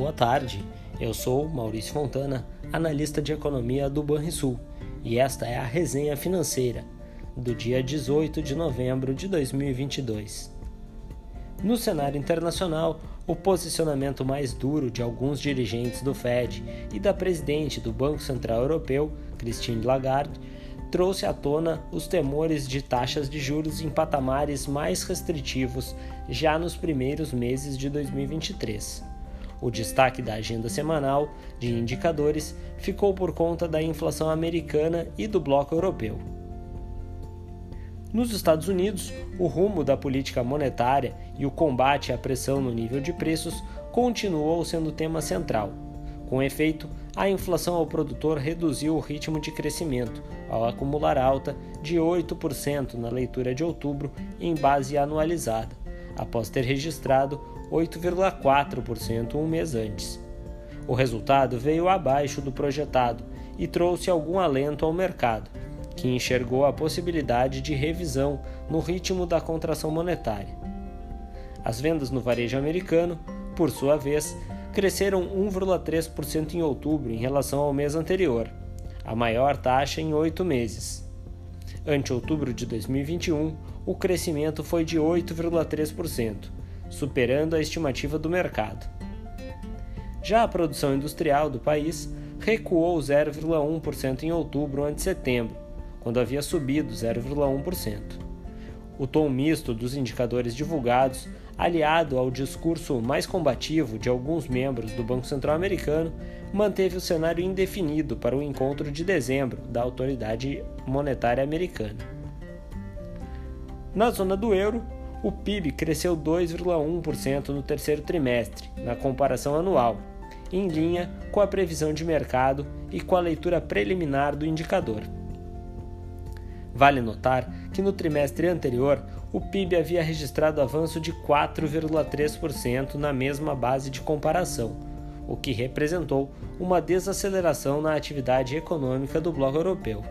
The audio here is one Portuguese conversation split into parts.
Boa tarde, eu sou Maurício Fontana, analista de economia do Banrisul, e esta é a resenha financeira do dia 18 de novembro de 2022. No cenário internacional, o posicionamento mais duro de alguns dirigentes do Fed e da presidente do Banco Central Europeu, Christine Lagarde, trouxe à tona os temores de taxas de juros em patamares mais restritivos já nos primeiros meses de 2023. O destaque da agenda semanal de indicadores ficou por conta da inflação americana e do bloco europeu. Nos Estados Unidos, o rumo da política monetária e o combate à pressão no nível de preços continuou sendo tema central. Com efeito, a inflação ao produtor reduziu o ritmo de crescimento, ao acumular alta de 8% na leitura de outubro em base anualizada, após ter registrado 8,4% um mês antes. O resultado veio abaixo do projetado e trouxe algum alento ao mercado, que enxergou a possibilidade de revisão no ritmo da contração monetária. As vendas no varejo americano, por sua vez, cresceram 1,3% em outubro em relação ao mês anterior, a maior taxa em oito meses. Ante outubro de 2021, o crescimento foi de 8,3%, superando a estimativa do mercado. Já a produção industrial do país recuou 0,1% em outubro ante setembro, quando havia subido 0,1%. O tom misto dos indicadores divulgados, aliado ao discurso mais combativo de alguns membros do Banco Central Americano, manteve o cenário indefinido para o encontro de dezembro da Autoridade Monetária Americana. Na zona do euro, o PIB cresceu 2,1% no terceiro trimestre, na comparação anual, em linha com a previsão de mercado e com a leitura preliminar do indicador. Vale notar que no trimestre anterior o PIB havia registrado avanço de 4,3% na mesma base de comparação, o que representou uma desaceleração na atividade econômica do bloco europeu.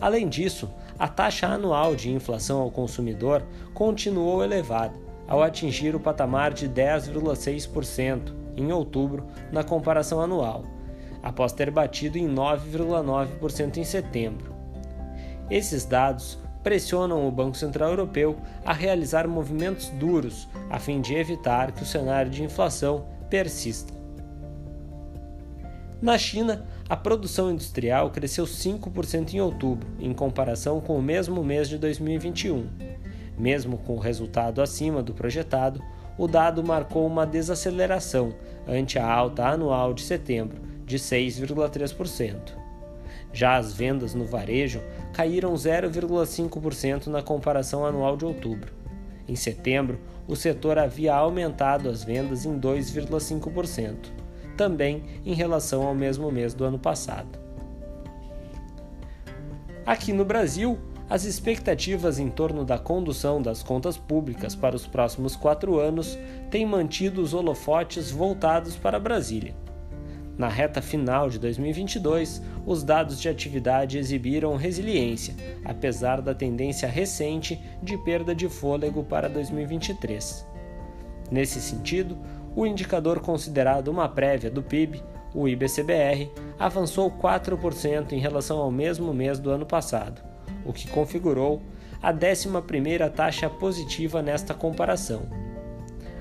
Além disso, a taxa anual de inflação ao consumidor continuou elevada, ao atingir o patamar de 10,6% em outubro na comparação anual, após ter batido em 9,9% em setembro. Esses dados pressionam o Banco Central Europeu a realizar movimentos duros a fim de evitar que o cenário de inflação persista. Na China, a produção industrial cresceu 5% em outubro, em comparação com o mesmo mês de 2021. Mesmo com o resultado acima do projetado, o dado marcou uma desaceleração ante a alta anual de setembro, de 6,3%. Já as vendas no varejo caíram 0,5% na comparação anual de outubro. Em setembro, o setor havia aumentado as vendas em 2,5% também em relação ao mesmo mês do ano passado. Aqui no Brasil, as expectativas em torno da condução das contas públicas para os próximos quatro anos têm mantido os holofotes voltados para Brasília. Na reta final de 2022, os dados de atividade exibiram resiliência, apesar da tendência recente de perda de fôlego para 2023. Nesse sentido, o indicador considerado uma prévia do PIB, o IBCBR, avançou 4% em relação ao mesmo mês do ano passado, o que configurou a 11ª taxa positiva nesta comparação.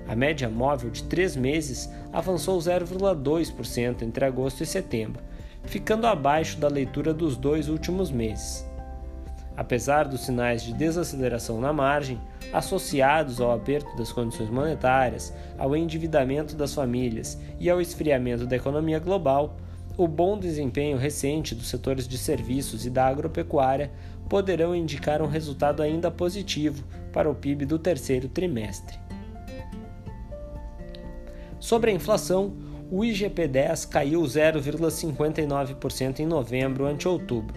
A média móvel de três meses avançou 0,2% entre agosto e setembro, ficando abaixo da leitura dos dois últimos meses. Apesar dos sinais de desaceleração na margem, associados ao aperto das condições monetárias, ao endividamento das famílias e ao esfriamento da economia global, o bom desempenho recente dos setores de serviços e da agropecuária poderão indicar um resultado ainda positivo para o PIB do terceiro trimestre. Sobre a inflação, o IGP-10 caiu 0,59% em novembro ante outubro.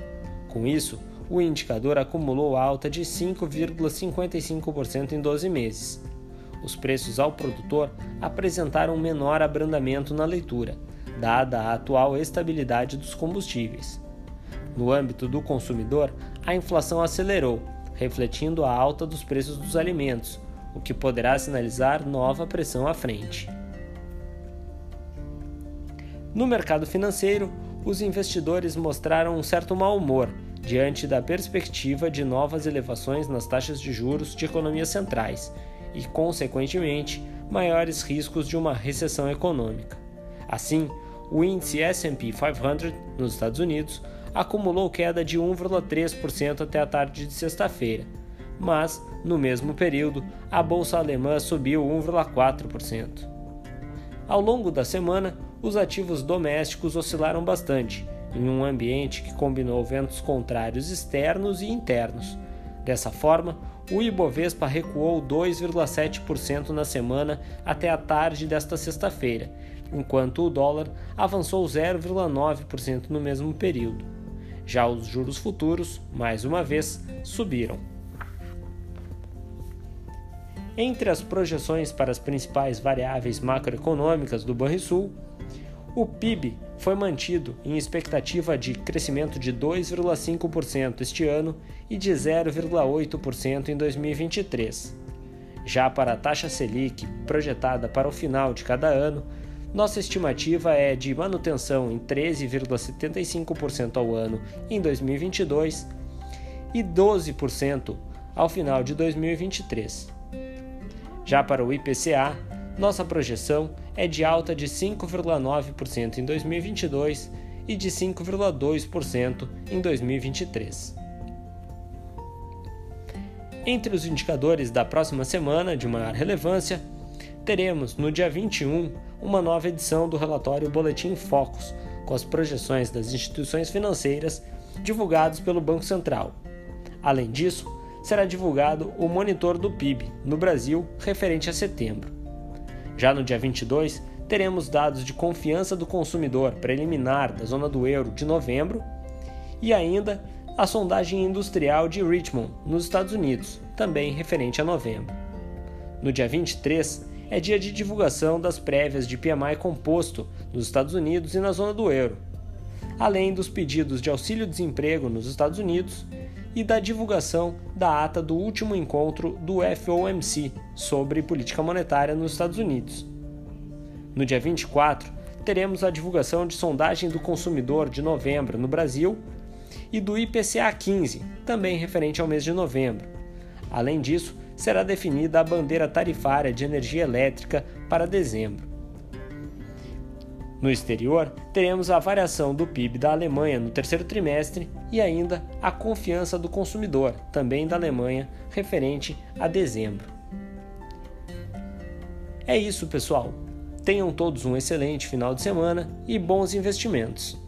Com isso, o indicador acumulou alta de 5,55% em 12 meses. Os preços ao produtor apresentaram menor abrandamento na leitura, dada a atual estabilidade dos combustíveis. No âmbito do consumidor, a inflação acelerou, refletindo a alta dos preços dos alimentos, o que poderá sinalizar nova pressão à frente. No mercado financeiro, os investidores mostraram um certo mau humor diante da perspectiva de novas elevações nas taxas de juros de economias centrais e, consequentemente, maiores riscos de uma recessão econômica. Assim, o índice SP 500 nos Estados Unidos acumulou queda de 1,3% até a tarde de sexta-feira, mas, no mesmo período, a bolsa alemã subiu 1,4%. Ao longo da semana, os ativos domésticos oscilaram bastante, em um ambiente que combinou ventos contrários externos e internos. Dessa forma, o Ibovespa recuou 2,7% na semana até a tarde desta sexta-feira, enquanto o dólar avançou 0,9% no mesmo período. Já os juros futuros, mais uma vez, subiram. Entre as projeções para as principais variáveis macroeconômicas do Banrisul, o PIB foi mantido em expectativa de crescimento de 2,5% este ano e de 0,8% em 2023. Já para a taxa Selic, projetada para o final de cada ano, nossa estimativa é de manutenção em 13,75% ao ano em 2022 e 12% ao final de 2023. Já para o IPCA, nossa projeção é de alta de 5,9% em 2022 e de 5,2% em 2023. Entre os indicadores da próxima semana de maior relevância, teremos no dia 21 uma nova edição do relatório Boletim Focus, com as projeções das instituições financeiras divulgados pelo Banco Central. Além disso, será divulgado o monitor do PIB no Brasil referente a setembro. Já no dia 22, teremos dados de confiança do consumidor preliminar da zona do euro de novembro e ainda a sondagem industrial de Richmond, nos Estados Unidos, também referente a novembro. No dia 23, é dia de divulgação das prévias de PMI composto nos Estados Unidos e na zona do euro, além dos pedidos de auxílio-desemprego nos Estados Unidos e da divulgação da ata do último encontro do FOMC sobre política monetária nos Estados Unidos. No dia 24, teremos a divulgação de sondagem do consumidor de novembro no Brasil e do IPCA 15, também referente ao mês de novembro. Além disso, será definida a bandeira tarifária de energia elétrica para dezembro. No exterior, teremos a variação do PIB da Alemanha no terceiro trimestre e ainda a confiança do consumidor, também da Alemanha, referente a dezembro. É isso, pessoal. Tenham todos um excelente final de semana e bons investimentos.